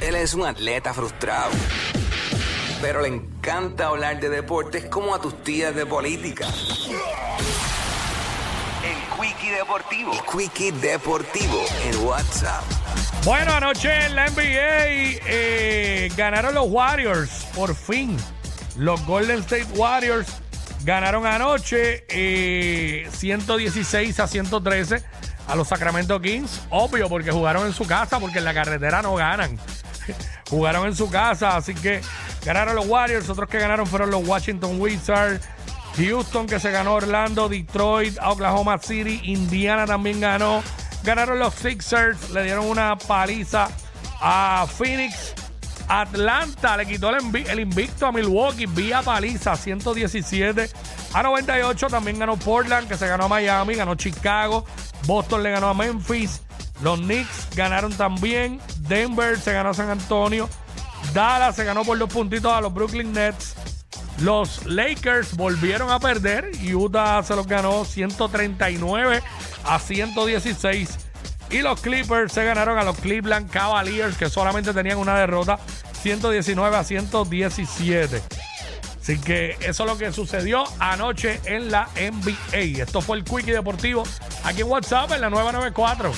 Él es un atleta frustrado, pero le encanta hablar de deportes como a tus tías de política. El Quickie Deportivo. Quickie Deportivo en WhatsApp. Bueno, anoche en la NBA eh, ganaron los Warriors, por fin. Los Golden State Warriors ganaron anoche eh, 116 a 113 a los Sacramento Kings. Obvio, porque jugaron en su casa, porque en la carretera no ganan. jugaron en su casa, así que ganaron los Warriors. Otros que ganaron fueron los Washington Wizards. Houston que se ganó Orlando, Detroit, Oklahoma City, Indiana también ganó. Ganaron los Sixers, le dieron una paliza a Phoenix. Atlanta le quitó el, invi- el invicto a Milwaukee vía paliza 117 a 98. También ganó Portland, que se ganó a Miami, ganó Chicago. Boston le ganó a Memphis. Los Knicks ganaron también. Denver se ganó a San Antonio. Dallas se ganó por dos puntitos a los Brooklyn Nets. Los Lakers volvieron a perder. Utah se los ganó 139 a 116. Y los Clippers se ganaron a los Cleveland Cavaliers, que solamente tenían una derrota, 119 a 117. Así que eso es lo que sucedió anoche en la NBA. Esto fue el Quickie Deportivo aquí en WhatsApp en la 994.